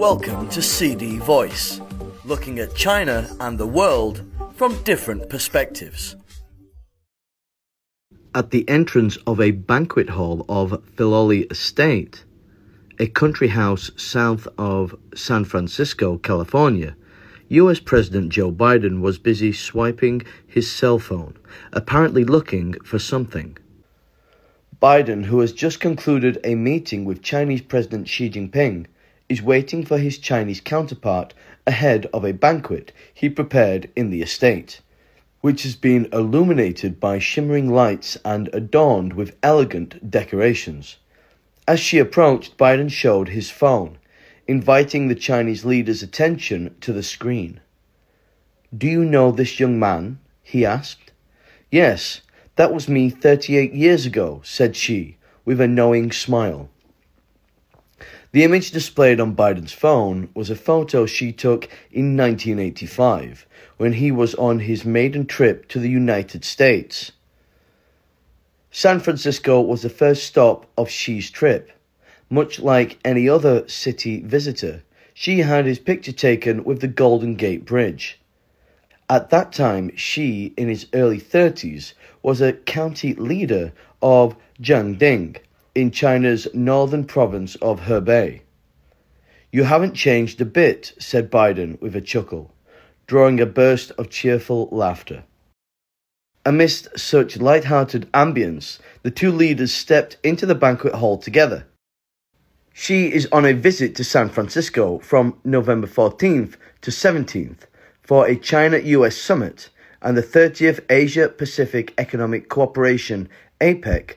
Welcome to CD Voice, looking at China and the world from different perspectives. At the entrance of a banquet hall of Filoli Estate, a country house south of San Francisco, California, US President Joe Biden was busy swiping his cell phone, apparently looking for something. Biden, who has just concluded a meeting with Chinese President Xi Jinping, is waiting for his Chinese counterpart ahead of a banquet he prepared in the estate, which has been illuminated by shimmering lights and adorned with elegant decorations. As Xi approached, Biden showed his phone inviting the Chinese leader's attention to the screen. Do you know this young man? he asked. Yes, that was me 38 years ago, said Xi, with a knowing smile. The image displayed on Biden's phone was a photo Xi took in 1985 when he was on his maiden trip to the United States. San Francisco was the first stop of Xi's trip. Much like any other city visitor, Xi had his picture taken with the Golden Gate Bridge. At that time, Xi, in his early 30s, was a county leader of Zhengding in China's northern province of Hebei. You haven't changed a bit, said Biden with a chuckle, drawing a burst of cheerful laughter. Amidst such light-hearted ambience, the two leaders stepped into the banquet hall together. Xi is on a visit to San Francisco from November 14th to 17th for a China US summit and the 30th Asia Pacific Economic Cooperation APEC